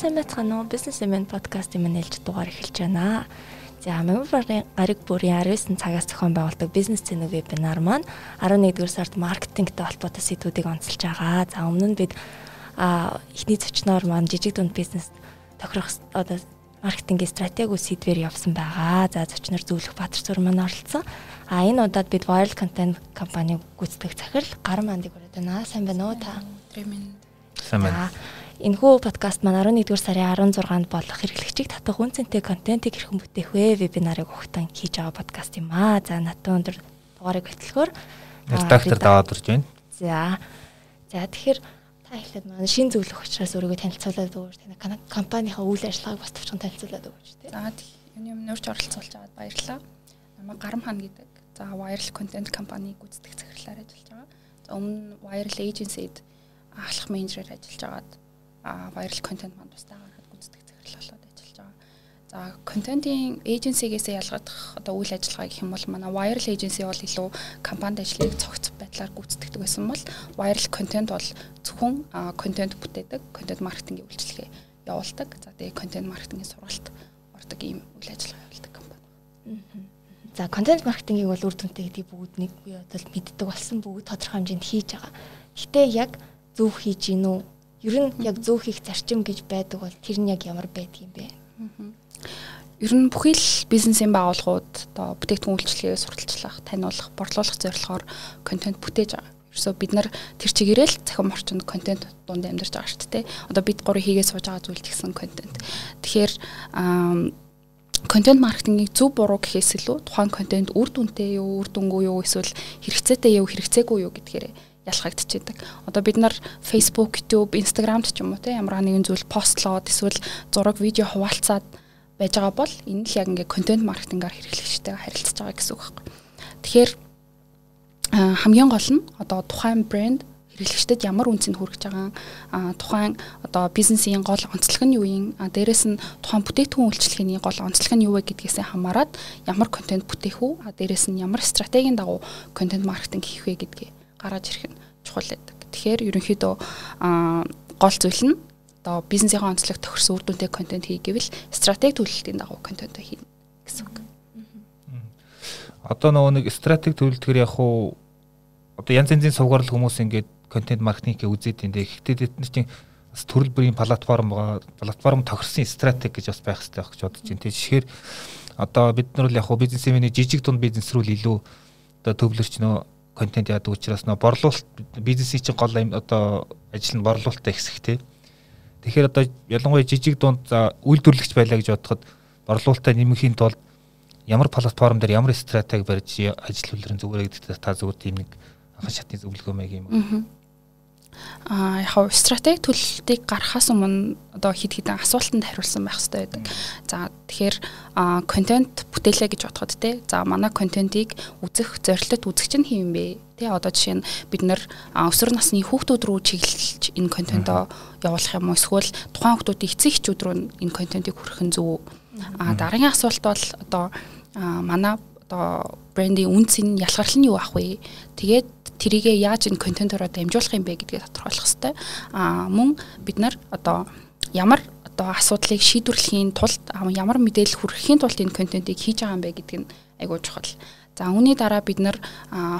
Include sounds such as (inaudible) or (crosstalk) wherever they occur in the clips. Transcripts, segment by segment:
Сайн байцгаана уу? Business Event podcast-ийн маань ээлж дугаар эхэлж байна. За, Мембарын гариг бүрийн 19 цагаас зохион байгуулдаг бизнес цэний вебинар маань 11-р сард маркетингтэй холбоотой сэдвүүдийг онцолж байгаа. За, өмнө нь бид а эхний зочноор маань жижиг дунд бизнес тохирох одоо маркетингийн стратеги сэдвэр явсан байгаа. За, зочноор зөвлөх Баатар зүр маань оролцсон. А энэ удаад бид viral content компани гүйцэтгэх захирал Гар мандыг хүрээд байна. Сайн байна уу та? Сайн байна. Энэхүү подкаст маань 11-р сарын 16-нд болох хэрэглэгчийг татах үнцэнтэй контентыг хэрхэн бүтээх вэ вебинарыг ухтан хийж байгаа подкаст юм аа. За надад өндөр дугаарыг хөтлөхөөр редактор даваад орж байна. За. За тэгэхээр та эхлээд маань шин зөвлөх учраас өөрийгөө танилцуулаад өгөөч. Таны компанийнхаа үйл ажиллагааг бас товчхон танилцуулаад өгөөч тийм. За юуны өмнө урьж оролцуулж аваад баярлалаа. Намайг Гарам хаан гэдэг За viral content компани гүйцэтгэх захирлаар ажиллаж байгаа. За өмнө viral agency-д ахлах менежерээр ажиллаж агаад viral content манд тустай гарахад гүйцэтгэх захирал болоод ажиллаж байгаа. За контентын эйженсигээс ялгадах одоо үйл ажиллагаа гэх юм бол манай viral agency бол илүү компанид ажлыг цогц байдлаар гүйцэтгэдэг байсан бол viral content бол зөвхөн контент бүтээдэг, контент маркетингийн үйлчилгээ явуулдаг. За тэгээ контент маркетингийн сургалт ордог ийм үйл ажиллагаа явуулдаг компани. Аа. За контент маркетингийг бол үр дүнтэй гэдгийг бүгд нэг би бодол мэддэг болсон бүгд тодорхой хэмжээнд хийж байгаа. Гэтэ яг зөв хийж гин үү? Ер нь яг зөв хийх зарчим гэж байдаг бол тэр нь яг ямар байдаг юм бэ? Ер нь бүхий л бизнесийн байгууллагууд одоо бүтээгдэхүүн үйлчлэгээ сурталчлах, таниулах, борлуулах зорилгоор контент бүтээж байгаа. Ерөөсөө бид нар тэр чигээрээ л цахим орчинд контент дунд амьдарч байгаа шүү дээ. Одоо бид гурийн хийгээ сууж байгаа зүйл гэсэн контент. Тэгэхээр контент маркетингийг зөв буруу гэхээс илүү тухайн контент үр дүнтэй юу, үр дүнгүй юу эсвэл хэрэгцээтэй юу, хэрэгцээгүй юу гэдгээр ялхагдчихэдэг. Одоо бид нар Facebook, YouTube, Instagram ч юм уу те ямар нэгэн зүйл постлоод эсвэл зураг, видео хуваалцаад байж байгаа бол энэ л яг ингээ контент маркетингаар хэрэглэгчтэй харилцаж байгаа гэсэн үг байхгүй. Тэгэхээр хамгийн гол нь одоо тухайн брэнд хэрэглэгчдэд ямар үнцэнд хүргэж байгаа тухайн одоо бизнесийн гол онцлог нь юу юм дээрэс нь тухайн бүтээгдэхүүн үйлчлэгээний гол онцлог нь юу вэ гэдгээсээ хамаарат ямар контент бүтээх үү дээрэс нь ямар стратегийн дагуу контент маркетинг хийх вэ гэдгээ гаргаж ирэх нь чухал байдаг. Тэгэхээр ерөнхийдөө гол зүйл нь одоо бизнесийн онцлог тохирсон үр дүнтэй контент хий гэвэл стратеги төлөлтийн дагуу контент хийнэ гэсэн үг. Одоо нөгөө нэг стратеги төлөлтгөр яг уу одоо янз янзын сувгаарл хүмүүс ингээд контент маркетинг үзээд энэ гэхдээ тэд нар чинь бас төрөл бүрийн платформ байгаа платформ тохирсон стратеги гэж бас байх хэрэгтэй гэж бодож байна. Тэгээ жишгээр одоо бид нар л яг хуу бизнесмений жижиг дунд бизнес рүү илүү одоо төвлөрч нөө контент яадаг учраас нөө борлуулалт бизнесийн чинь гол одоо ажил нь борлуулалттай хэсэг тий. Тэгэхээр одоо ялангуяа жижиг дунд үйлдвэрлэгч байлаа гэж бодоход борлуулалтаа нэмэхийн тулд ямар платформ дээр ямар стратеги барьж ажил хүлэрэн зүгээр гэдэг та зүгээр тийм нэг анхан шатны зөвлөгөө маяг юм. Аа а яг стратеги төлөлтийг гаргахаас өмнө одоо хид хідэн асуултанд хариулсан байх хэрэгтэй байдаг. За тэгэхээр контент бүтээлээ гэж бодоход те за манай контентийг үзэх зорилтод үзэгч нь хэм бэ? Тэ одоо жишээ нь бид нэр өсвөр насны хүүхдүүд рүү чиглэлж энэ контентоо явуулах юм уу? Эсвэл тухайн хүүхдүүдийн эцэг эхчүүд рүү энэ контентыг хүргэх нь зөв үү? А дараагийн асуулт бол одоо манай одоо брендийн үнц нь ялгарл нь юу ах вэ? Тэгээд тэрийгэ яаж энэ контентоор дамжуулах юм бэ гэдгээ тодорхойлох хэрэгтэй. Аа мөн бид нар одоо ямар одоо асуудлыг шийдвэрлэхийн тулд ямар мэдээлэл хүргэхийн тулд энэ контентыг хийж байгаа юм бэ гэдг нь айгүй чухал. За үүний дараа бид нар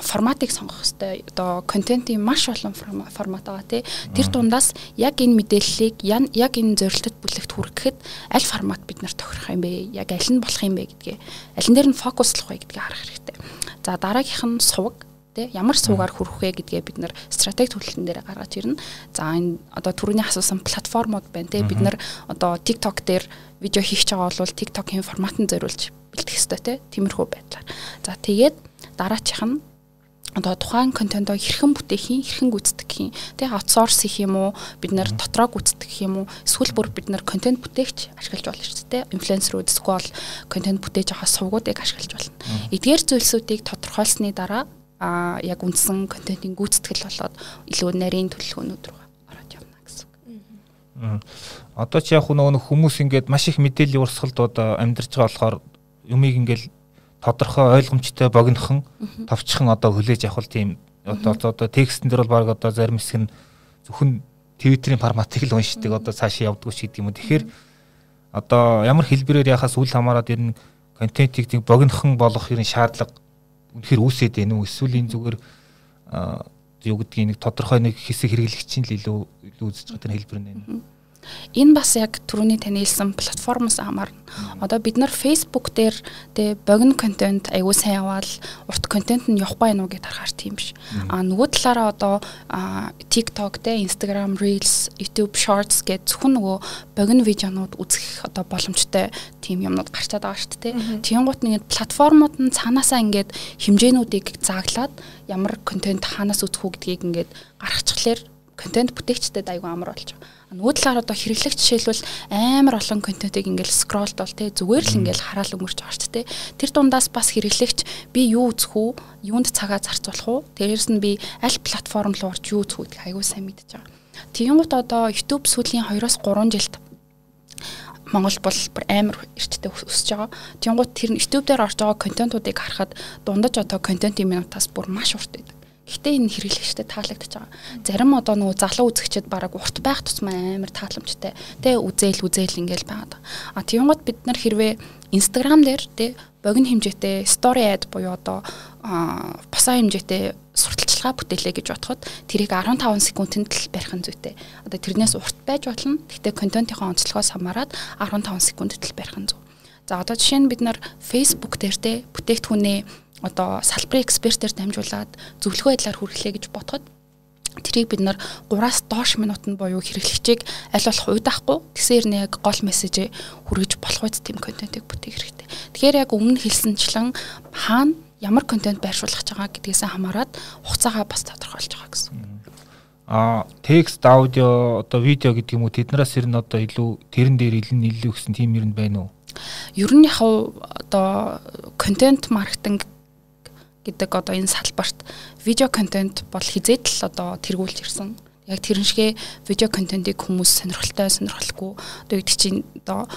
форматыг сонгох хэрэгтэй. Одоо контентын маш олон формат байгаа тий. Тэр дундаас яг энэ мэдээллийг яг энэ зорилтод бүлэгт хүргэхэд аль формат бид нар тохирох юм бэ? Яг аль нь болох юм бэ гэдгээ аль нь дээр нь фокуслох вэ гэдгийг харах хэрэгтэй. За дараагийнх нь суваг тий ямар суугаар хүрэх вэ гэдгээ бид нар стратеги төлөлтөн дээр гаргаж ирнэ. За энэ одоо түрүүний асуусан платформуд байна тий бид нар одоо TikTok дээр видео хийх гэж байгаа бол TikTok-ийн форматанд зориулж бэлтгэх хэрэгтэй тий тиймэрхүү байдлаар. За тэгээд дараачих нь одоо тухайн контентоо хэрхэн бүтээхийн хэрхэн гүйцэтгэхийн тэг аутсорс хийх юм уу? Бид нэр дотроо гүйцэтгэх юм уу? Эсвэл бүр бид нэр контент бүтээгч ашиглаж болно шүү дээ инфлюенсерүүд эсвэл контент бүтээж байгаа сувгуудыг ашиглаж болно. Эдгээр зүйлсүүдийг тодорхойлсны дараа а яг үндсэн контентын гүйцэтгэл болоод илүү нарийн төлөвлөгөөнүүд рүү ороод явна гэсэн үг. Одоо ч яг нөгөө хүмүүс ингээд маш их мэдээллийн урсгалд одоо амьдарч байгаа болохоор юмыг ингээд тодорхой ойлгомжтой богинохон товчхон одоо хүлээж авах тийм Одоо одоо текстэн дээр бол баг одоо зарим хэсэг нь зөвхөн Twitter-ийн форматыг л уншдаг одоо цаашаа явдггүй ч гэдэг юм. Тэгэхээр одоо ямар хэлбэрээр яхаас үл хамааран ер нь контентийг тийм богинохон болгох ерэн шаардлага үнэхээр үүсээд байна уу? Эсвэл энэ зүгээр юу гэдгийг нэг тодорхой нэг хэсэг хэрэглэгчийн л илүү илүү үзэж байгаа тэр хэлбэр нь. Энэ бас яг түрүүний таны хэлсэн платформоос хамаарна. Одоо бид нар Facebook дээр тэ богино контент аягүй сайн яваал урт контент нь явахгүй уу гэж харахаар тийм биш. А нөгөө талаараа одоо TikTok тэ Instagram Reels, YouTube Shorts гэж зөвхөн нөгөө богино видеонууд үзэх одоо боломжтой тийм юмнууд гарч байгаа шүү дээ. Тиймгут нэг платформуд нь цаанаасаа ингээд хэмжээнүүдийг зааглаад ямар контент хаанаас үзэх үү гэдгийг ингээд гаргачихлаэр контент бүтээгчдэд аягүй амар болж байгаа Нөгөө талаар одоо хэрэглэгч жишээлбэл амар олон контентыг ингээл скролд бол те зүгээр л ингээл хараал өнгөрч байгаа шүү дээ. Тэр дундаас бас хэрэглэгч би юу үзэх үү? Юунд цагаа зарцуулах уу? Тэрээс нь би аль платформ руу орж юу үзэх үү гэх аягүй сайн мэдэж байгаа. Тэгэнгუთ одоо YouTube сүүлийн 2-оос 3 жилд Монгол бол бүр амар эрттэй өсөж байгаа. Тэнгууд тэр YouTube дээр орж байгаа контентуудыг харахад дундаж одоо контентын минутаас бүр маш урт байдаг. Гэхдээ энэ хэрэглэгчтэй таалагдчихж байгаа. Зарим одоо нөгөө залуу үзэгчд бараг урт байх тусмаа амар тааламжтай. Тэ үзээл үзээл ингээл байгаад. А тиймгод бид нар хэрвээ Instagram дээр тэ богино хэмжээтэй story ad буюу одоо босоо хэмжээтэй сурталчилгаа бүтээлээ гэж бодоход тэрийг 15 секундэд л барих нь зүйтэй. Одоо тэрнээс урт байж болно. Гэхдээ контентынхоо онцлогоос хамаарат 15 секундэд л барих нь зөв. За одоо жишээ нь бид нар Facebook дээр те бүтээгдэхүүнээ одоо салбарын экспертээр дамжуулаад зөвлөгөө байдлаар хүргэлээ гэж бодоход тэрийг бид нар 3-аас доош минутанд буюу хэрэглэгчийг аль болох уйдаахгүй тэгсээр нь яг гол мессежээ хүргэж болох үст тийм контентыг бүтээх хэрэгтэй. Тэгэхээр яг өмнө хэлсэнчлэн хаана ямар контент байршуулах гэж байгаа гэдгээс хамаарат хугацаагаа бас тодорхойлж байгаа гэсэн. Аа текст, аудио, одоо видео гэдэг юм уу тэднээс ер нь одоо илүү тэрэн дээр илэн илүү гэсэн тийм юм байна уу? Ер нь яг одоо контент маркетинг гэдэг одоо энэ салбарт видео контент бол хизээд л одоо тэргүүлж ирсэн. Яг тэрэн шигэ видео контентыг хүмүүс сонирхолтой сонирхолгүй одоо үүд чинь одоо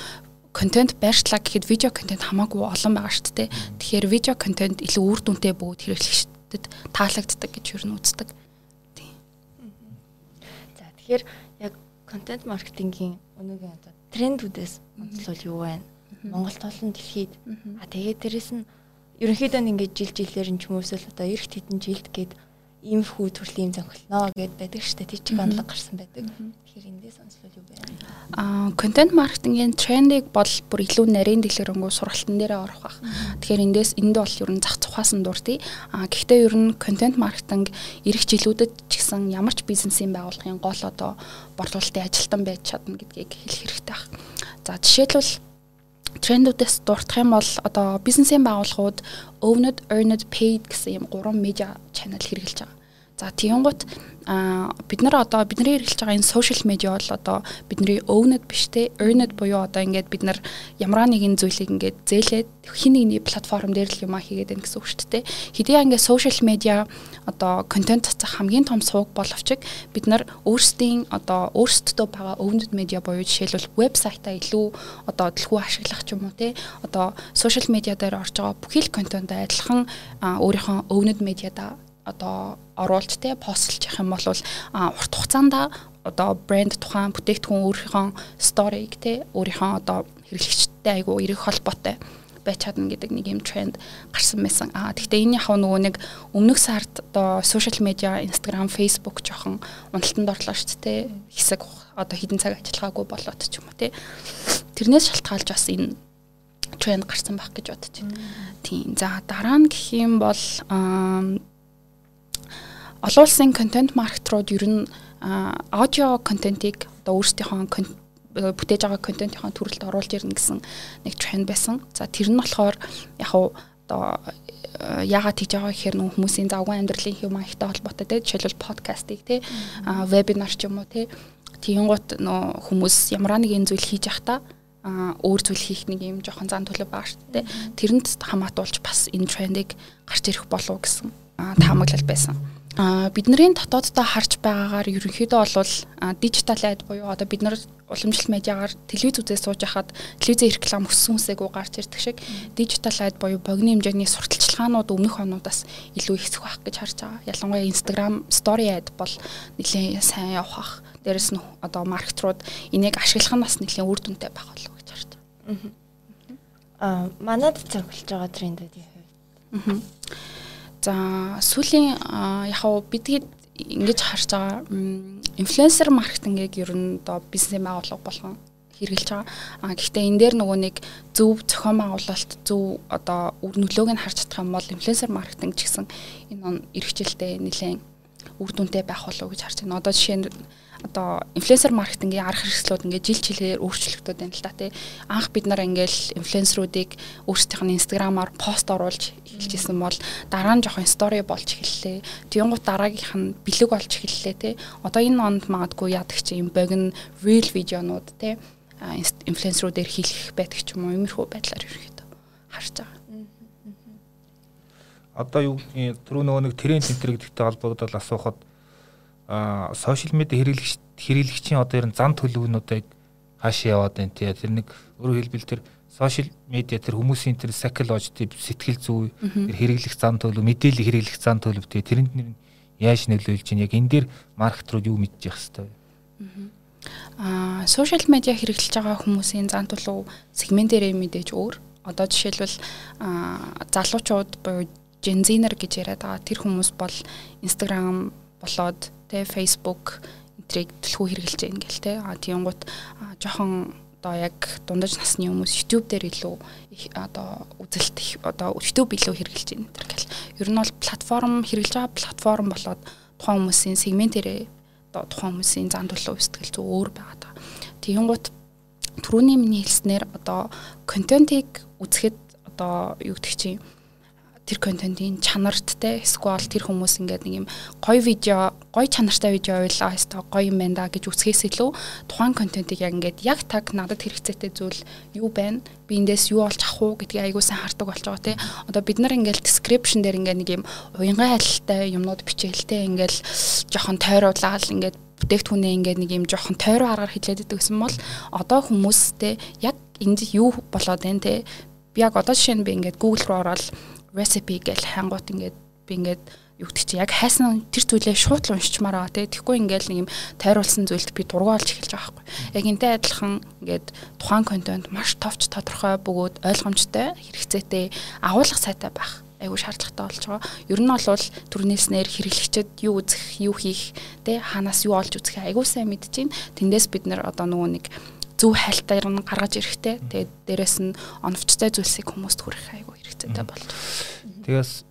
контент байршлаа гэхэд видео контент хамаагүй олон байгаа шүү дээ. Тэгэхээр видео контент илүү үр дүнтэй бөгөөд хэрэглэгчдэд таалагддаг гэж юу н үздэг. Тийм. За тэгэхээр яг контент маркетингийн өнөөгийн одоо трендүүдээс онцлол юу вэ? Монголд болон дэлхийд. А тэгээд дээрэс нь ерөнхийдөө ингээд жил жилээр нь ч юм уусэл одоо эрт хэдэн жилд гээд ийм хүү төрлийн юм зохилноо гэд байдаг штэ тэр чиг онлог гарсан байдаг. Тэгэхээр эндээс онцлол юу бэ? Аа контент маркетингийн трендийг бол бүр илүү нарийн дэлгэрэнгүй сургалтын дээрээ орох байх. Тэгэхээр эндээс энд бол ер нь зах тухаас нь дурдъя. Аа гэхдээ ер нь контент маркетинг эх жилүүдэд ч гэсэн ямар ч бизнесийн байгууллагын гол одоо борлуулалтын ажилтан байж чадна гэдгийг хэлэх хэрэгтэй байна. За жишээлбэл трендүүдээс дуртах юм бол одоо бизнесийн байгууллагууд owned, earned, paid гэсэн юм гурван медиа чанал хэрэгжилж байгаа. За тиймгут а бид нар одоо бидний хэрэглэж байгаа энэ social media бол одоо бидний owned биш те earned буюу одоо ингээд бид нар ямар нэгэн зүйлийг ингээд зээлээд хин нэгний платформ дээр л юм а хийгээд байна гэсэн үг шүү дээ. Хэдий ингээд social media одоо контент цацах хамгийн том сувг боловч бид нар өөрсдийн одоо өөрсдөө байгаа owned media буюу жишээлбэл вебсайтаа илүү одоо дэлгүү ашиглах ч юм уу те одоо social media дээр орж байгаа бүхий л контент адилхан өөрийнхөө owned media-да одоо оруулж те постлж явах юм бол урт хугацаанд одоо брэнд тухайн бүтээгдэхүүн өөрийнхөө сториг те өөрийнхөө одоо хэрэглэгчтэй айгу эрэг холбоотой байж чадна гэдэг нэг юм тренд гарсан байсан. Аа гэхдээ энэ яг нөгөө нэг өмнөх сард одоо сошиал медиа, Instagram, Facebook жоохон уналтанд орлоо шүү дээ. Хэсэг одоо хідэн цаг ажиллагаагүй болоод ч юм уу тий. Тэрнээс шалтгаалж бас энэ тренд гарсан байх гэж бодож байна. Тийм. За дараа нь гэх юм бол олон улсын контент маркетрууд ер нь аудио контентийг одоо өөрсдийнхөө бүтээж байгаа контентынхаа төрөлд оруулж ирнэ гэсэн нэг тренд байсан. За тэр нь болохоор яг уу одоо яагаад тийж байгаа гэхээр нөх хүмүүсийн завгүй амьдралын хэв маягтай холбоотой те жишээлбэл подкастыг те вебинар ч юм уу те тийгоот нөө хүмүүс ямар нэгэн зүйл хийж явахдаа өөр зүйл хийх нэг юм жоохон зан төлөв байгаа шүү дээ. Тэрэнд хамаатуулж бас энэ трендийг гарч ирэх болов гэсэн таамаглал байсан. А бидний дотооддоо харж байгаагаар ерөнхийдөө бол дижитал айд буюу одоо бид нар уламжлалт медиагаар телевиз үзээ сууж хахад телевизээ реклам өссөн үсээгөө гарч ирдэг шиг дижитал айд буюу богино хэмжээний сурталчилгаанууд өмнөх онуудаас илүү ихсэх байх гэж харж байгаа. Ялангуяа Instagram story ad бол нэлээд сайн явах. Дээрэс нь одоо маркетрууд энийг ашиглах нь бас нэлээд үр дүнтэй байх болов гэж харж байгаа. Аа манад цогцолж байгаа трендүүдийн хувьд. За сүүлийн яг бидний ингэж харж байгаа инфлюенсер маркетингийг ер нь одоо бизнес байгууллага болгон хэрэгжилж байгаа. А гэхдээ энэ дээр нөгөө нэг зөв зохион байгуулалт зөв одоо үр нөлөөг нь харж чадах юм бол инфлюенсер маркетинг ч гэсэн энэ он эрхчлэлтэй нэлээд үр дүнтэй байх болов уу гэж харж байна. Одоо жишээ нь одоо инфлюенсер маркетингийн арга хэрэгслүүд ингээд жил жилээр өөрчлөгдөд байна л да тий. Анх бид нар ингээд инфлюенсеруудыг өөрсдийнх нь инстаграмаар пост оруулж эхэлжсэн бол дараа нь жоохон стори болж эхэллээ. Тэнгуут дараагийнх нь бэлэг болж эхэллээ тий. Одоо энэ онд магадгүй яадаг чи юм богино real видеонууд тий инфлюенсеруудээр хийх байдаг ч юм уу иймэрхүү байдлаар ерөөхдөө харж байгаа. Одоо юу түрүү нөгөө нэг тренд центр гэдэгтэй холбогдол асуухад а сошиал медиа хэрэглэгч хэрэглэгчийн одоо ер нь зан төлөвнүүдийг хаашаа яваад байна тий тэр нэг өөрөөр хэлбэл тэр сошиал медиа тэр хүмүүсийн тэр psychology сэтгэл зүй тэр хэрэглэх зан төлөв мэдээлэл хэрэглэх зан төлөв тий тэрэнд нэр яаж нөлөөлж чинь яг энэ дээр маркетрууд юу мэдчих хэвээр аа сошиал медиа хэрэглэж байгаа хүмүүсийн зан төлөв сегментээрээ мэдээж өөр. Одоо жишээлбэл залуучууд буюу Gen-Z-нер гэж яриад байгаа. Тэр хүмүүс бол Instagram болоод тэ Facebook энтрийг төлхөө хэрглэж байна гэл тэ а тиймгут жоохон одоо яг дундаж насны хүмүүс YouTube дээр илүү их одоо үзэлт их одоо YouTube илүү хэрглэж байна тэр гэл. Ер нь бол платформ хэрглэж байгаа платформ болоод тухайн хүмүүсийн сегментэрээ одоо тухайн хүмүүсийн зан төлөв сэтгэл зүй өөр байгаа даа тиймгут түрүүний миний хэлснээр одоо контентийг үзэхэд одоо юу гэдэг чинь тэр контентын чанарт те эсвэл тэр хүмүүс ингээд нэг юм гоё видео гоё чанартай видео байлаа эсвэл гоё юм байна да гэж үсгээс илүү тухайн контентыг яг ингээд яг таг надад хэрэгцээтэй зүйл юу байна? Би эндээс юу олж авах уу гэдгийг айгуу сайн хардаг болж байгаа те. Одоо бид нар ингээд description дээр ингээд нэг юм уянган хайлттай юмнууд бичээлтэй ингээд жоохон тойруулаад ингээд бүтээгдэхүүнээ ингээд нэг юм жоохон тойроо аргаар хэлээд идэг гэсэн бол одоо хүмүүстэй яг энд юу болоод байна те. Би яг одоо жишээ нь би ингээд Google руу ороод recipe гэж хангууд ингээд би ингээд юу гэдэг чи яг хайсан тэр зүйлээ шууд л уншичмаар байгаа тий. Тэгэхгүй ингээд нэг юм тайруулсан зүйлд би дургуйлж эхэлж байгаа байхгүй. Яг энтэй адилхан ингээд тухайн контент маш товч тодорхой бөгөөд ойлгомжтой хэрэгцээтэй агуулга сайтай байх айгүй шаардлагатай болж байгаа. Ер нь бол түрнээснээр хэрэглэгчэд юу үзэх, юу хийх, тэ хаанаас юу олж үзэх айгүй сайн мэдэж байна. Тэндээс бид нэр одоо нөгөө нэг зөв хайлтаар нь гаргаж ирэхтэй. Тэгээд дээрэс нь оновчтой зүйлсийг хүмүүст хүргэх айгүй хэрэгцээтэй байна. Тэгээс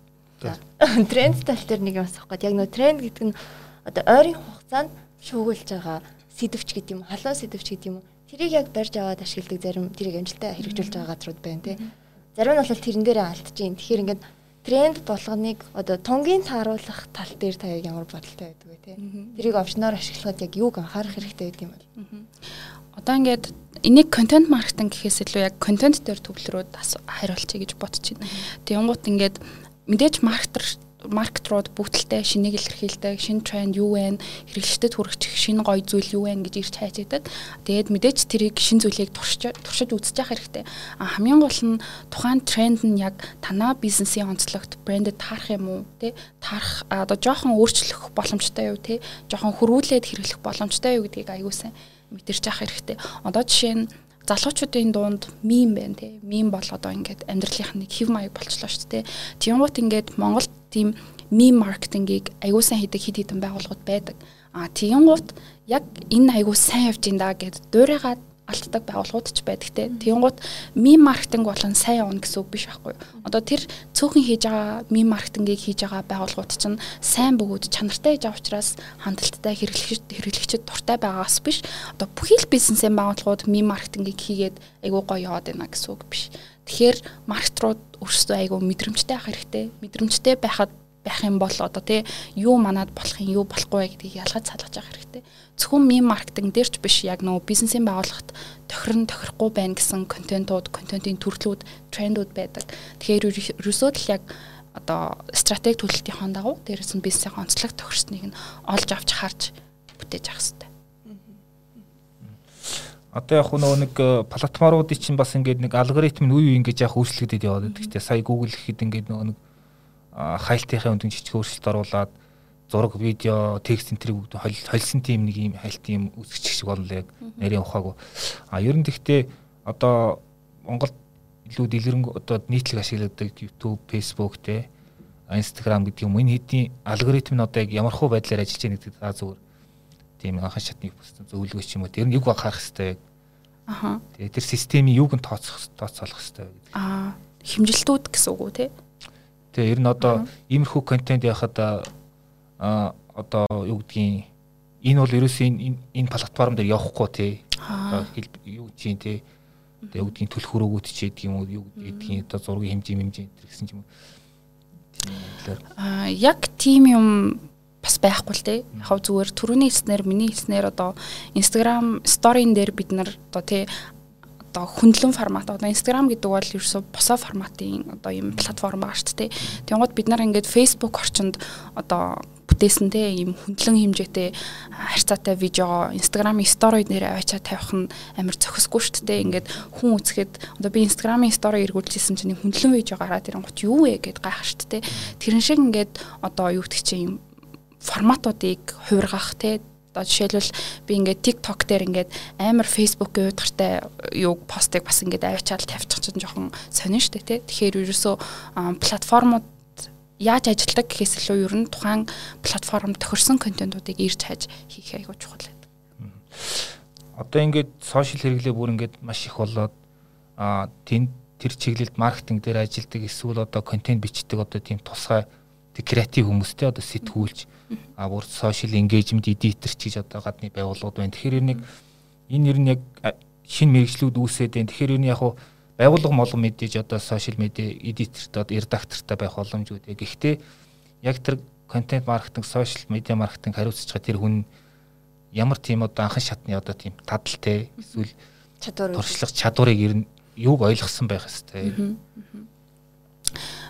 (coughs) тренд тал дээр нэг юм асах гээд яг нөө тренд гэдэг нь одоо ойрын хугацаанд шүүгүүлж байгаа сэдвч гэдэг юм халуун сэдвч гэдэг юм тэрийг яг барьж аваад ашигладаг зарим тэрийг амжилттай хэрэгжүүлж байгаа газрууд байна тий. Зарим нь бол тэрэн дээрээ алдчихээн. Тэгэхээр ингээд тренд болгоныг одоо тунгийн тааруулах тал дээр та ямар бодолтой байдаг вэ тий. Тэрийг опшноор ашиглахад яг юуг анхаарах хэрэгтэй гэдэг юм бол. Одоо ингээд энийг контент маркетинг гэхээс илүү яг контент дээр төвлөрөөд хариулчих гэж бодож байна. Тэгэнгუთ ингээд мэдээж маркетер маркетрууд бүгдэлтэй шинийг илэрхийлдэг, шинэ тренд юу вэ? Хэрэглэгчдэд хүргэх шинэ гоё зүйл юу вэ гэж ирж хайж идэг. Тэгээд мэдээж тэрийг шинэ зүйлийг туршиж туршиж үзэж явах хэрэгтэй. А хамгийн гол нь тухайн тренд нь яг танаа бизнесийн онцлогт брендэд таарах юм уу? Тэ таарах одоо жоохон өөрчлөх боломжтой юу? Тэ жоохон хөрвүүлээд хэрэглэх боломжтой юу гэдгийг аягүй сайн мэдэрч явах хэрэгтэй. Одоо жишээ нь залуучуудын дунд мим байна тий. Мим бол одоо ингээд амьдралынх нэг хэв маяг болчлоо шүү дээ. Тиймгут ингээд Монголд тийм мим маркетингийг аягүй сайн хийдэг хэд хэдэн байгууллагууд байдаг. А тиймгут яг энэ аягүй сайн явж ин да гэд дуурайгаад алддаг байгууллагууд ч байдаг те. Тэнгууд мим маркетинг болон сайн явна гэсэн үг биш байхгүй. Одоо тэр цөөхөн хийж байгаа мим маркетингийг хийж байгаа байгууллагууд чинь сайн бөгөөд чанартай хийж байгаа учраас хандлттай хэрэглэгчд хэрэглэгчд дуртай байгаас биш. Одоо бүхий л бизнесийн байгууллагууд мим маркетингийг хийгээд айгүй гоё яваад байна гэсэн үг биш. Тэгэхээр маркетрууд өөрсдөө айгүй мэдрэмжтэй авах хэрэгтэй. Мэдрэмжтэй байхад байх юм бол одоо тий юу манад болох юм юу болохгүй гэдгийг ялгаж салгаж явах хэрэгтэй зөвхөн мем маркетинг дээр ч биш яг нөгөө бизнесийн байгууллагт тохирон тохирохгүй байна гэсэн контентууд, контентын төрлүүд, трендүүд байдаг. Тэгэхээр ерөөсөө л яг одоо стратеги төлөлтийн дагуу дээрээс нь бизнесийн онцлог тохирсныг нь олж авч харж бүтээж авах хэрэгтэй. Одоо яг нөгөө нэг э, платформуудын чинь бас ингээд нэг алгоритм нь үе үе ингэж яг өөрчлөгдөд яваад байдаг. Гэтэ сая Google гэхэд ингээд нөгөө нэг хайлтынхаа өндөн жижиг өөрчлөлт оруулаад зураг, видео, текст энтрийг холилсон тийм нэг юм хайлт юм үсгчих шиг боллоо яг нарийн ухаагүй. А ер нь тэгтээ одоо Монголд илүү дэлгэрэнгүй одоо нийтлэг ашигладаг YouTube, Facebook те Instagram гэдэг юм энэ хэдийн алгоритм нь одоо яг ямар хуу байдлаар ажиллаж байгаа гэдэг та зүгээр тийм анхан шатныг бас зөвлөгөөч юм уу. Тэр нь юг анхаарах хэрэгтэй. Аха. Тэгээ тэр системийн юуг нь тооцох тооцоолох хэрэгтэй гэдэг. Аа, хэмжилтүүд гэсэн үг үү те? Тэгээ ер нь одоо иймэрхүү контент яхад а одоо юу гэдгийг энэ бол ерөөсөө энэ энэ платформ дээр явахгүй тий. Юу юм тий. Тэгээ юу гэдгийг төлөх хөрөөгөөт ч гэдэг юм уу юу гэдгийг одоо зургийн хэмжээ хэмжээ гэсэн ч юм. Аа яг тийм юм бас байхгүй л те. Яг зүгээр түрүүний хэлснээр миний хэлснээр одоо Instagram story-н дээр бид нар одоо тий одоо хөндлөн формат одоо Instagram гэдэг бол ерөөсө босоо форматын одоо юм платформ байгаа шүү дээ. Тэнгууд бид нар ингээд Facebook орчинд одоо бүтээсэн те ийм хөндлөн хэмжээтэй харьцаатай видео Instagram-ийн story нэрээ аваачаа тавих нь амар зохисгүй шүү дээ. Ингээд хүн үзэхэд одоо би Instagram-ийн story эргүүлжсэн чинь хөндлөн видео гараад ирэнгуут юу вэ гэд гайхах шүү дээ. Тэрэн шиг ингээд одоо юу гэдэг чинь форматуудыг хувиргах те одоо жишээлбэл би ингээд TikTok дээр ингээд амар Facebook-ийн удаартай юу постыг бас ингээд аваачаал тавьчих чинь жоохон сонин штэ тий. Тэгэхээр ерөөсөө платформуд яаж ажилдаг гэхээс илүү ер нь тухайн платформ тохирсон контентуудыг ирж хаж хийх айгуу чухал байдаг. Одоо ингээд сошиал хэрэглээ бүр ингээд маш их болоод а тэнд тэр чиглэлд маркетинг дээр ажилдаг эсвэл одоо контент бичдэг одоо тийм тусгай тэг креатив хүмүүстэй одоо сэтгүүлч а бүр сошиал engagement editor ч гэж одоо гадны байгууллагууд байна. Тэгэхээр нэг энэ ер нь яг шинэ мэрэгчлүүд үүсээд байна. Тэгэхээр ер нь яг хуу байгууллага молон мэдээж одоо сошиал медиа эдиторт одоо редактортай байх боломжгүй. Гэхдээ яг тэр контент маркетинг, сошиал медиа маркетинг хариуцж байгаа тэр хүн ямар тийм одоо анхан шатны одоо тийм тадалтай эсвэл чадвар туршлага чадварыг ер нь юуг ойлгосон байх хэвээр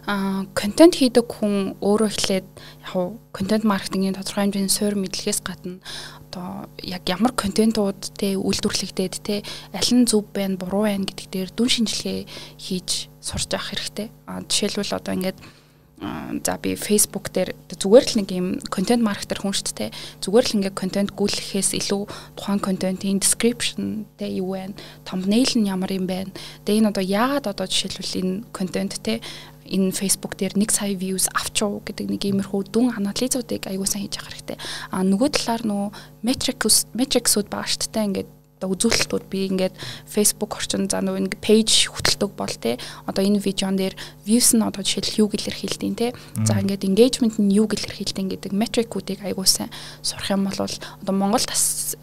а контент хийдэг хүн өөрөө эхлээд яг контент маркетингийн тодорхой хэмжээний суурь мэдлэгээс гадна одоо яг ямар контентууд те үйлдвэрлэгдээд те аль нь зөв байна буруу байна гэдэг дээр дүн шинжилгээ хийж сурч авах хэрэгтэй. А жишээлбэл одоо ингээд за би Facebook дээр зүгээр л нэг юм контент маркетер хүн шүү дээ. Зүгээр л ингээд контент гүйлгэхээс илүү тухайн контентын description тэ юу байна, thumbnail нь ямар юм байна. Тэгээ энэ одоо яагаад одоо жишээлбэл энэ контент тэ энэ Facebook дээр 1 сая views авчуу гэдэг нэг иймэрхүү дүн анализуудыг аягүй сайн хийж явах хэрэгтэй. А нөгөө талаар нөгөө metrics metricsуд байгаа шүү дээ. Ингээд үзүүлэлтүүд би ингээд Facebook орчин за нөгөө ингээд пэйж хөтэлдэг бол те одоо энэ видеон дээр views нь одоо жишээл юу илэрхийлдэйн те за ингээд engagement нь юу илэрхийлдэйн гэдэг метрикүүдийг аягүй сайн сурах юм бол одоо Монголд бас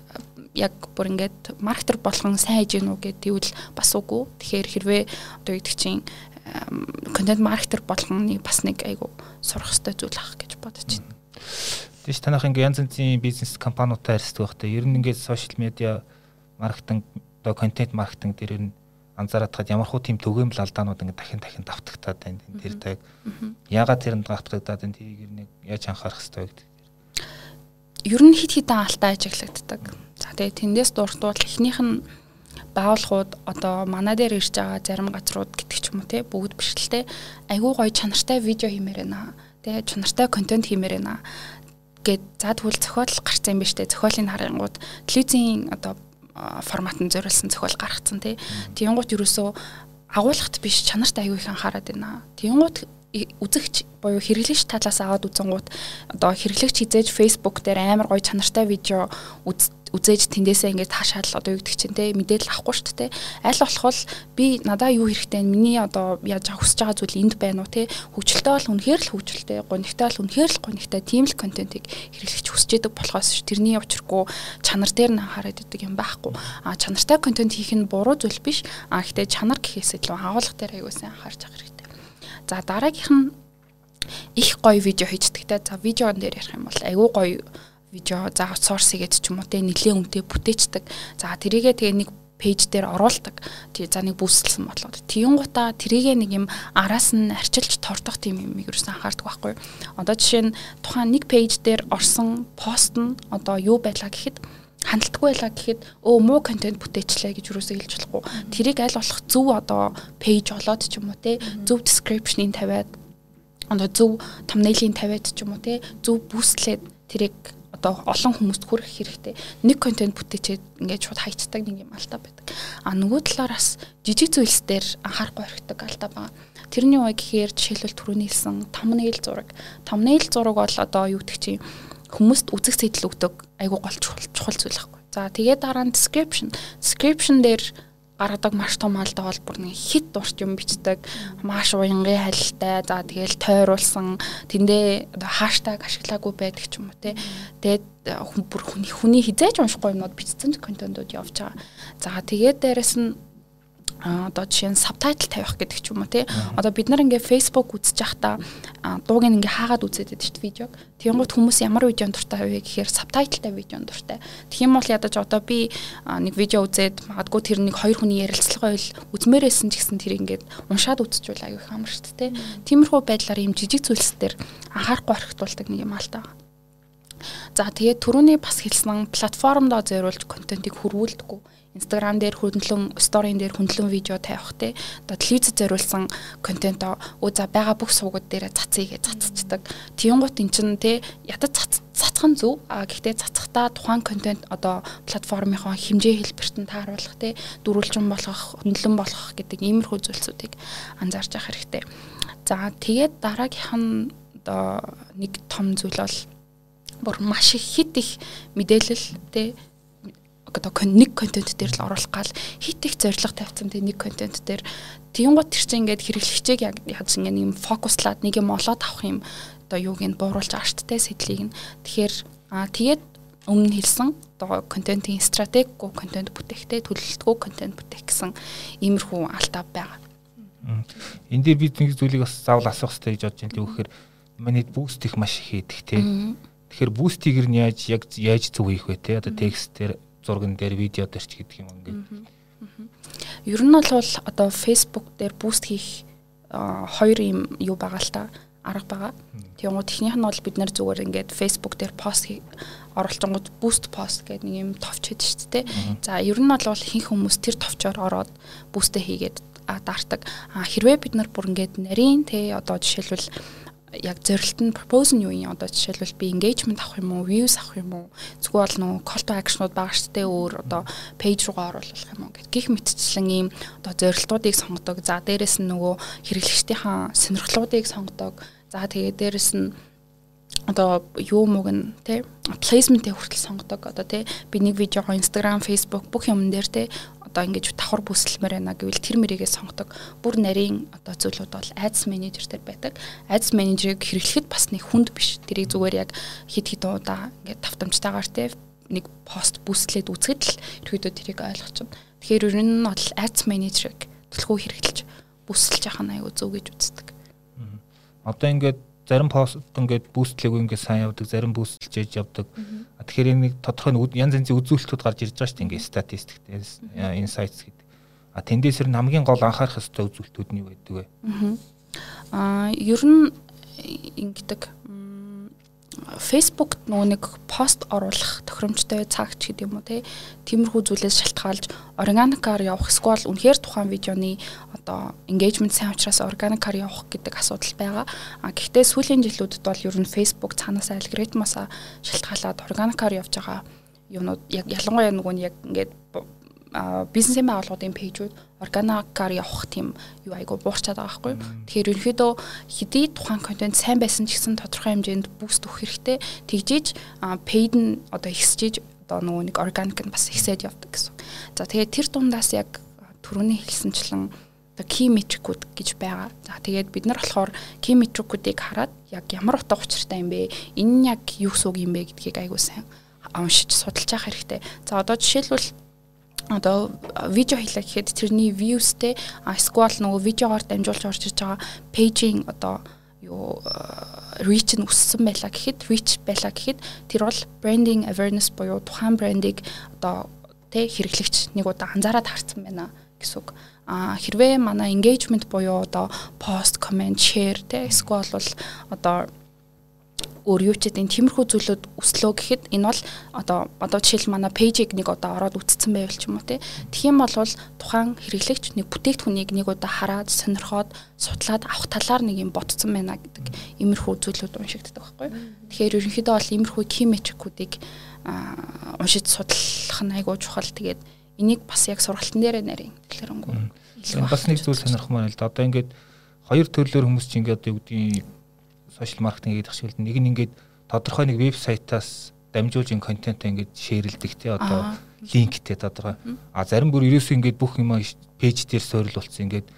яг бүр ингээд маркетер болгон сайн хийж гэнүү гэдгийг бас үгүй. Тэгэхээр хэрвээ одоо гэдэг чинь контент маркетер болгоны бас нэг айгу сурах хэрэгтэй зүйл ах гэж бодож байна. Тийш танах ингээ янз янзын бизнес компаниудтай харьцдаг байхдаа ер нь ингээ сошиал медиа маркетинг одоо контент маркетинг дээр ер нь анзаараад хад ямар хуу тийм төгөөмөл алдаанууд ингээ дахин дахин давтагтаад байна. Тэр таг яагаад тэрэнд давтагдаад байна тэрийг ер нь яаж анхаарах хэрэгтэй гэдэг. Ер нь хит хитэн алдаа ажиглагддаг. За тэгээ тэндээс дуртвал эхнийх нь байгууллагууд одоо манай дээр ирж байгаа зарим газрууд гэдэг ч юм уу те бүгд те айгүй гоё чанартай видео хиймээр байна. Тэ чанартай контент хиймээр байна гэд за тэгвэл зохиол гарцсан юм биш те зохиолыг харангууд телевизийн одоо форматанд зориулсан зохиол гаргацсан тий. Тэнгуут юусоо агуулгад биш чанарт аягүй их анхаарат байна. Тэнгуут үзэгч буюу хэрэглэгч талаас аваад үзэнгууд одоо хэрэглэгч хизээж Facebook дээр амар гоё чанартай видео үз үзээж тэндээсээ ингээд таашаал одоо юу гэдэг чинь те мэдээлэл авахгүй шүү дээ. Аль болох би надаа юу хэрэгтэй миний одоо яаж хүсэж байгаа зүйл энд байна уу те хөгжилтэй бол үнэхээр л хөгжилтэй гонигтай бол үнэхээр л гонигтай тийм л контентыг хэрэглэгч хүсэж идэг болохоос ш тэрний учиргүй чанар дээр нь анхаарат идэг юм байхгүй. А чанартай контент хийх нь буруу зүйл биш. А гэхдээ чанар гэхээс илүү агуулга дээр аягүй сайн анхаарч авах хэрэгтэй. За дараагийнх нь их гоё видео хийждэг те. За видеон дээр ярих юм бол айгүй гоё видео за аутсорс хийгээд ч юм уу те нэлээд үнэтэй бүтээчдэг. За тэрийгээ тэгээ нэг пэйж дээр оруулдаг. Тий за нэг бүсэлсэн болоод. Тийгуутаа тэрийгээ нэг юм араас нь арчилж тордох тийм юм ерөөсөн анхаардаг байхгүй. Одоо жишээ нь тухайн нэг пэйж дээр орсон пост нь одоо юу байлаа гэхэд хандлагагүй байлаа гэхэд өө муу контент бүтээчлээ гэж юусоо хэлж болохгүй. Тэрийг аль болох зөв одоо пэйж олоод ч юм уу те зөв description-ийг тавиад одоо зөв thumbnail-ийг тавиад ч юм уу те зөв бүүстлээд тэрийг одоо олон хүмүүст хүрэх хэрэгтэй. Нэг контент бүтээчээд ингээд шууд хайцдаг нэг юм алдаа байдаг. А нөгөө талаар бас жижиг зүйлс дээр анхаарахгүй хэрэгтэй алдаа байна. Тэрний үе гэхээр жишээлбэл түрүүний хэлсэн thumbnail зураг. Thumbnail зураг бол одоо юу гэдэг чинь хүмүүст үзэх сэтэл өгдөг айгуу гол чухал зүйл байхгүй. За тэгээд дараа нь description. Description дээр гаргадаг маш том алдаа бол бүр нэг хит дурт юм бичдэг. Маш уянгийн халилтай за тэгэл тойруулсан. Тэндээ хаштаг ашиглаагүй байдаг ч юм уу те. Тэгээд хүн бүр хүний хүний хизээж уншихгүй юмнууд бичсэн контентууд явж байгаа. За тэгээд дээрэс нь одоо жишээ нь сабтайтл тавих гэдэг ч юм уу тий. Одоо бид нар ингээ Facebook үзэж явахдаа дууг ингээ хаагаад үзээд байдаг шүү дээ видеог. Тэгэнгუთ хүмүүс ямар видеонд дуртай вэ гэхээр сабтайтлтай видеонд дуртай. Тэгэх юм бол ядаж одоо би нэг видео үзээд магадгүй тэр нэг хоёр хүний ярилцлага байл үзмээрсэн ч гэсэн тэр ингээд уншаад үзчихвэл аюу их амар шүү дээ тий. Тиймэрхүү байдлаар ийм жижиг зүйлсээр анхаарахгүй орхитуулдаг нэг юм алдаа. За тэгээд түрүүний бас хэлсэн платформдоо зориулж контентыг хөрвүүлдэггүй Instagram дээр хөндлөн сторийн дээр хөндлөн видео тавих те одоо телевизэд зориулсан контент өө за байгаа бүх суугууд дээр цацъя гэж цацчихдаг. Тиймгут эн чин те ядаж цацах нь зөв. А гэхдээ цацахтаа тухайн контент одоо платформынхоо хэмжээ хэлбэрт нь тааруулах те дөрвөлжин болгох, хөндлөн болгох гэдэг иймэрхүү зүйлсүүдийг анзаарч явах хэрэгтэй. За тэгээд дараагийнх нь одоо нэг том зүйл бол бүр маш их хит их мэдээлэл те одоо нэг контент дээр л оруулах гал хит их зориг тавьсан тийм нэг контент дээр тийм гот тэр чинь ингээд хэрэглэгчээг яг яаж ингээд юм фокуслаад нэг юм олоод авах юм одоо юуг нь бууруулж штэ сэтлийг нь тэгэхээр аа тэгээд өмнө хэлсэн одоо контентын стратеггүй контент бүтээхтэй төлөлтгүй контент бүтээх гэсэн иймэрхүү алдаа байгаа. Энд дээр бид нэг зүйлийг бас заавал асуух хэрэгтэй гэж бодож байна. Түүхээр манай буст их маш их хийдэг те. Тэгэхээр бустийг нь яаж яг яаж зөв хийх вэ те? Одоо текстээр зурган дээр видео дээр ч гэдэг юм ингээд. Ер нь бол одоо Facebook дээр буст хийх хоёр юм юу байгаа л та арга байгаа. Тэгвэл технийх нь бол бид нар зүгээр ингээд Facebook дээр пост оруулчингууд boost post гэдэг нэг юм товч хэд шүү дээ. За ер нь бол хин хүмүүс тэр товчоор ороод boost хийгээд даардаг. А хэрвээ бид нар бүр ингээд нарийн те одоо жишээлбэл яг зорилт нь propose нь юу юм одоо жишээлбэл би engagement авах юм уу views авах юм уу? Зүгээр бол нөө call to action-ууд байгаа шүү дээ өөр одоо page руугаа оруулах юм уу гэх мэтчлэн ийм одоо зорилтуудыг сонгодог. За дээрэс нь нөгөө хэрэглэгчдийн сонирхлуудыг сонгодог. За тэгээ дээрэс нь одоо юу мууг нь те плейсментээ хүртэл сонгодог. Одоо те би нэг видеого Instagram, Facebook бүх юм дээр те одоо ингэж давхар бүсэлмээр байна гэвэл тэр мэрийгээ сонгодог бүр нарийн одоо зүйлүүд бол айдс менежер төр байдаг. Айдс менежерийг хэрэглэхэд бас нэг хүнд биш. Тэрийг зүгээр яг хит хит удаа ингээд тавтамжтайгаар те нэг пост бүслээд үзэхэд л ерөөдөө тэрийг ойлгочихно. Тэгэхээр ер нь бол айдс менежерийг төлхөө хэрэглэж бүсэлж нь аюу зөв гэж үздэг. Одоо ингээд зарим пост ингээд бүүстлээгүй ингээд сайн явдаг, зарим бүүстлж ээж явдаг. Тэгэхээр энэ нэг тодорхой янз янзын үзүүлэлтүүд гарч ирж байгаа шүү дээ ингээд статистиктэй, insights гэдэг. А тэндээс ер нь хамгийн гол анхаарах ёстой үзүүлэлтүүд нь юу гэдэг вэ? Аа ер нь ингэдэг Facebook нөгөө нэг пост оруулах тохиромжтой цагч гэдэг юм уу те тиймэрхүү зүйлээс шалтгаалж органикаар явах эсвэл үнэхээр тухайн видеоны одоо engagement сайн учраас органикаар явах гэдэг асуудал байгаа. А гэхдээ сүүлийн жилүүдэд бол ер нь Facebook цаанаас алгоритмаасаа шалтгаалаад органикаар явж байгаа юмнууд яг ялангуяа нөгөө нь яг ингээд бизнесийн байгууллагын пэйжүүд органикаар явах тийм юу айгу буурчаад байгаа байхгүй. Тэгэхээр ерөнхийдөө хэдий тухайн контент сайн байсан ч гэсэн тодорхой хэмжээнд буст өгөх хэрэгтэй. Тэгжиж пейд нь одоо ихсэж одоо нөгөө нэг органик нь бас ихсээд явдаг гэсэн. За тэгээд тэр дундаас яг түрүүний хэлсэнчлэн key metric-үүд гэж байгаа. За тэгээд бид нар болохоор key metric-үүдийг хараад яг ямар утга учиртай юм бэ? Энэ нь яг юу гэсэн үг юм бэ гэдгийг айгуу сайн уншиж судалж явах хэрэгтэй. За одоо жишээлбэл одоо видео хийлээ гэхэд тэрний viewsтэй эсвэл нөгөө видеогоор дамжуулж орж ирж байгаа page-ийн одоо юу reach нь өссөн байлаа гэхэд reach байлаа гэхэд тэр бол branding awareness буюу тухайн брендийг одоо тэ хэрэглэгч нэг удаа анзаараад харсан байна гэсэн үг. А хэрвээ манай engagement буюу одоо post, comment, share тэ эсвэл бол одоо өөр юу ч гэдэг тиймэрхүү зүйлүүд өслөө гэхэд энэ бол одоо одоо жишээл манай пэйжийг нэг одоо ороод үтцсэн байвал ч юм уу те. Тэгэх юм бол тухайн хэрэглэгч нэг бүтээгдэхүүнийг нэг удаа хараад сонирхоод судлаад авах талаар нэг юм ботцсон байна гэдэг иймэрхүү зүйлүүд уншигддаг байхгүй. Тэгэхээр ерөнхийдөө бол иймэрхүү кимичкүүдийг уншиж судлах нь айгүй чухал. Тэгээд энийг бас яг сургалтын дээрээ нарийн дэлгэрэнгүй. Бас нэг зүйл сонирхох маань л да одоо ингээд хоёр төрлөөр хүмүүс чинь ингээд юу гэдгийг сошиал маркетинг гэдэг шиг нэг нь ингээд тодорхой нэг вебсайтаас дамжуулж ин контент ингээд шеэрлдэг те одоо линктэй тодорхой. А зарим бүр ерөөсөө ингээд бүх юм пэйж дээр суйрлуулсан ингээд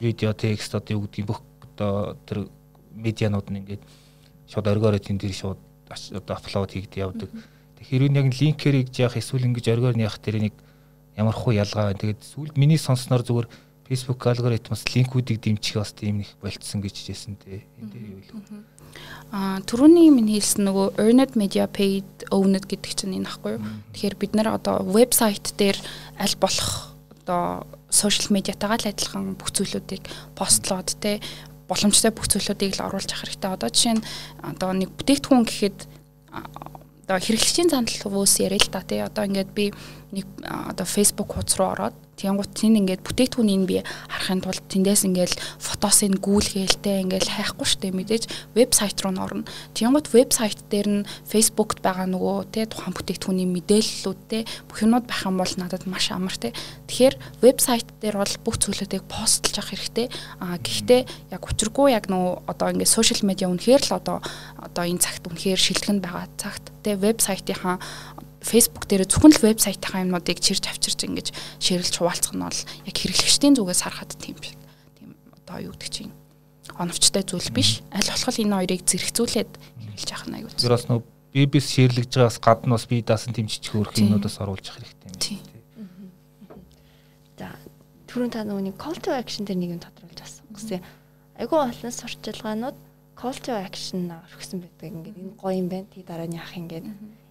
видео текст одоо юу гэдгийг бүх одоо тэр медианууд нь ингээд шууд оргиороо тэн дээр шууд одоо апплод хийгдэ явдаг. Тэгэхээр энэ яг линкээр хийж явах эсвэл ингэж оргиор нь явах тэр нэг ямар хуу ялгаа. Тэгээд сүүлд миний сонсноор зүгээр Facebook алгоритмаас линкүүдийг дэмжих бас тийм их болцсон гэж хэлсэн дээ. Энэ дээр юу вэ? Аа түрүүний минь хэлсэн нөгөө earned media paid owned гэдэг чинь энэ ахгүй юу? Тэгэхээр бид нэр одоо вебсайт дээр аль болох одоо сошиал медиатайгаа л адилхан бүх зүйлүүдийг постлоод те боломжтой бүх зүйлүүдийг л оруулж авах хэрэгтэй. Одоо жишээ нь одоо нэг бүтээгдэхүүн гэхэд одоо хэрэглэгчийн зандал уус яриа л та тий одоо ингээд би нэг одоо Facebook хуудас руу ороод Тэнгуут тийм ингээд бүтээгдэхүүнийг би харахын тулд тэндээс ингээд фотосыг гүйлгээлтэй ингээд хайхгүй штэ мэдээж вебсайт руу н орно. Тэнгуут вебсайт дээр нь Facebook-т байгаа нөгөө тэ тухайн бүтээгдэхүүний мэдээллүүд тэ бүх юмуд байх юм бол надад маш амар тэ. Тэгэхээр вебсайт дээр бол бүх зүйлүүдийг постлж авах хэрэгтэй. Аа гэхдээ яг учиргүй яг нөгөө одоо ингээд сошиал медиа үнэхээр л одоо одоо энэ цагт үнэхээр шилтгэн байгаа цагт тэ вебсайтынхаа Facebook дээр зөвхөн л вебсайтынхаа юмнуудыг чирж авчирч ингэж ширэлж хуваалцах нь бол яг хэрэглэгчдийн зүгээс харахад тийм шиг. Тийм одоо юу гэдэг чинь оновчтой зүйл биш. Аль болох энэ хоёрыг зэрэгцүүлээд хэрэглэж авах нь аюул. Тэр бас нөө бибис ширлэгж байгаас гадна бас би даасан тэмжиж хөрөх юмнуудаас оруулж явах хэрэгтэй юм. Тийм. За түрүүн та нөгөө call to action дээр нэг юм тодруулж авсан. Гэсэн айгүй олон сурчилгаанууд call to action орхисон байдаг. Ингээд энэ гоё юм байна. Тий дараа нь яах юм гээд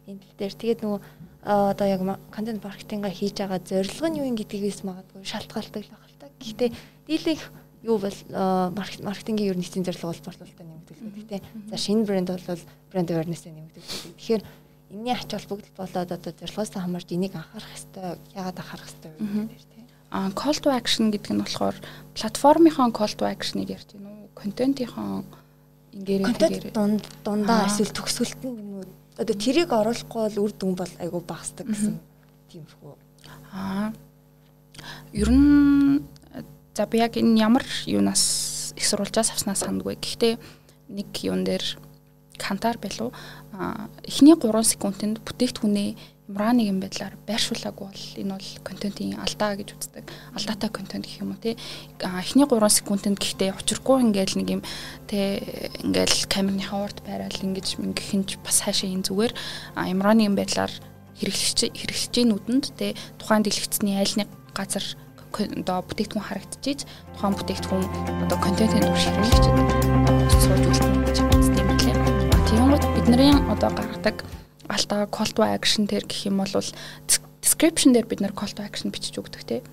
энэ тал дээр тэгээд нөгөө одоо яг контент маркетинга хийж байгаа зорилго нь юу юм гэдгийгээс магадгүй шалтгаалдаг л байх л та. Гэхдээ дийлэнх юу бол маркетингийн ер нь эцсийн зорилго бол борлуулалтаа нэмэгдүүлэх гэдэг тийм. За шинэ брэнд бол брэнд awareness-ыг нэмэгдүүлэх. Тэгэхээр энэний ач холбогдол болоод одоо зорилгоос хамаарч энийг анхаарах хэрэгтэй, яагаад анхаарах хэрэгтэй вэ гэдэг тийм. А call to action гэдэг нь болохоор платформынхон call to action-ыг ярьж байна уу? Контентынхон ингээрээ тэгээрээ дунд дундаа эсвэл төгсгөлт нь юм уу одоо тэрийг оруулахгүй бол үр дүн бол айгүй багасдаг гэсэн тиймэрхүү. Аа. Ер нь за би яг энэ ямар юунаас их сурвалжаас авснаас сандгүй. Гэхдээ нэг юун дээр кантар байлуу. А эхний 3 секундэд бүтээгдэхүүнээ ямар нэг юм байдлаар байршуулаагүй бол энэ бол контентын алдаа гэж үздэг. Алдаатай контент гэх юм уу тий. Эхний 3 секундэд гэхдээ учиргүй ингээл нэг юм тий ингээл камерныхаа урд байрал ингэж ингэхинж бас хаашаа энэ зүгээр ямар нэг юм байдлаар хэрэглэгч хэрэглэгчийн нүдэнд тий тухайн дэлгэцний айл нэг газар одоо бүтээгдэхүүн харагдчихийж тухайн бүтээгдэхүүн одоо контентын дур ширүүлэгч сууж үлдэнэ гэж үздэг юм лээ. Тийм гот бидний одоо гаргадаг алдаа call to action дээр гэх юм бол description дээр бид нар call to action бичиж өгдөг те.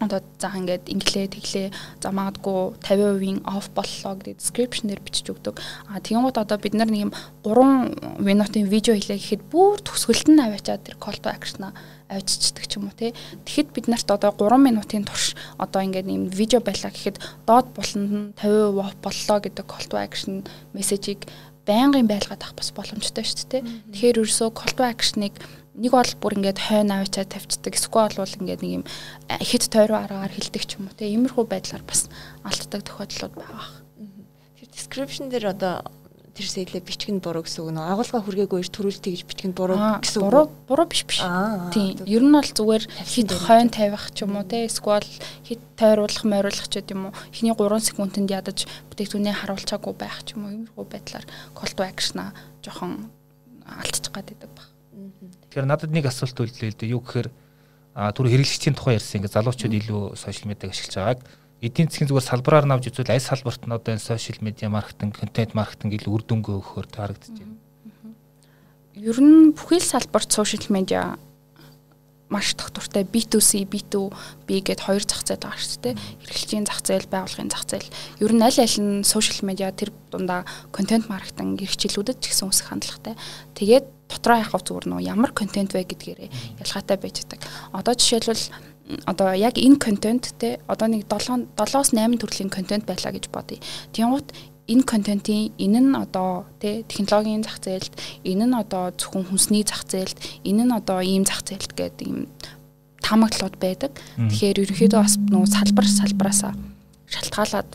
Одоо за ингээд инглээ тэглээ за магадгүй 50% off боллоо гэдэг description дээр бичиж өгдөг. А тэгэнгუთ одоо бид нар нэг юм 3 минутын видео хийлээ гэхэд бүр төгсгөлт нь аваачаад тэр call to action авчичдаг ч юм уу тий. Тэгэхэд бид нарт одоо 3 минутын турш одоо ингээд юм видео байлаа гэхэд доод буланд нь 50% off боллоо гэдэг call to action мессежийг байнгын байлгаад авах бас боломжтой шүү дээ. Тэгэхээр ерөөсөө call to action-ыг нэг бол бүр ингээд хойно авчаад тавьчихдаг. Эсвэл бол ингээд нэг юм ихэд тойроо аргаар хилдэг ч юм уу те. Иймэрхүү байдлаар бас алддаг тохиолдлууд байгаа. Тэр description дээр одоо тэр сэтлээ бичгэн буруу гэсэн үг нөө. Агуулга хүргээгүй төрүүлт гэж бичгэн буруу гэсэн үг. буруу буруу биш биш. Тийм. ер нь бол зүгээр хит хойн тавих ч юм уу те эсвэл хит тойруулах мориулах ч гэдэм үү. Эхний 3 секундэд ядаж бүтээгдэхүүнээ харуулчаагүй байх ч юм уу иймэрхүү байдлаар call to action-а жоохон алдчих гад байдаг баг. Тэгэхээр надад нэг асуулт үлдлээ л дээ юу гэхээр түр хэрэглэгчдийн тухай ярьсан ингээ залуучууд илүү сошиал медиаг ашиглаж байгааг эдийн засгийн зүгээр салбараар навж үзвэл аль салбарт нь одоо энэ сошиал медиа маркетинг, контент маркетинг ил үр дүнгээ өгөхөөр харагдаж байна. Ер нь бүхэл салбарт сошиал медиа маш тогтвортой B2C, B2B гэд хоёр зах зээл байгаа шүү дээ. Хэрэглэгчийн зах зээл, байгууллагын зах зээл. Ер нь аль аль нь сошиал медиа тэр дундаа контент маркетинг эрхчлүүлэлтэд ч гэсэн үсэх хандлагатай. Тэгээд дотроо яхав зүгээр нөө ямар контент вэ гэдгээрээ ялгаатай байж байгаа. Одоо жишээлбэл одоо яг энэ контент те одоо нэг 7 7-8 төрлийн контент байлаа гэж бодъё. Тэнгуут энэ контентын энэ нь одоо тий технологийн зах зээлд энэ нь одоо зөвхөн хүнсний зах зээлд энэ нь одоо ийм зах зээлд гэдэг юм таамаглалууд байдаг. Тэгэхээр ерөнхийдөө бас нөө салбар салбараасаа шалтгаалаад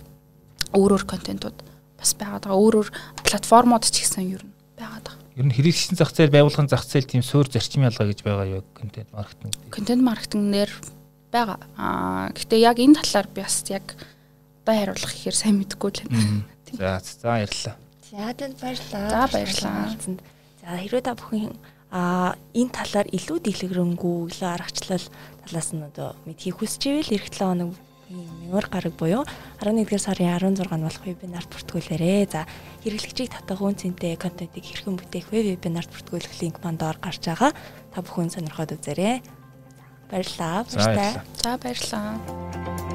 өөр өөр контентууд бас байгаад байгаа. Өөр өөр платформуд ч гэсэн ер нь байгаад байгаа. Ер нь хэрэглэгчийн зах зээл, байгууллагын зах зээл тийм суур зарчим ялгаа гэж байгаа юу контент маркетинг. Контент маркетингнэр байгаа. Аа гэхдээ яг энэ талаар би бас яг одоо хариулах ихээр сайн мэдэхгүй л байна. (laughs) За за баярлалаа. За танд баярлалаа. За баярлалаа. За хэрвээ та бүхэн а энэ талаар илүү дэлгэрэнгүй илүү аргачлал талаас нь одоо мэдхийг хүсэж ивэл эх 7 хоног мөр гараг буюу 11-р сарын 16-нд болох вебинарт бүртгүүлээрэ. За хэрэглэгчийг татах үн цэнтэй контентыг хэрхэн бүтээх вэ? Вебинарт бүртгүүлэх линк манд ор гарч байгаа. Та бүхэн сонирхоод үзээрэй. Баярлалаа. За баярлалаа. За баярлалаа.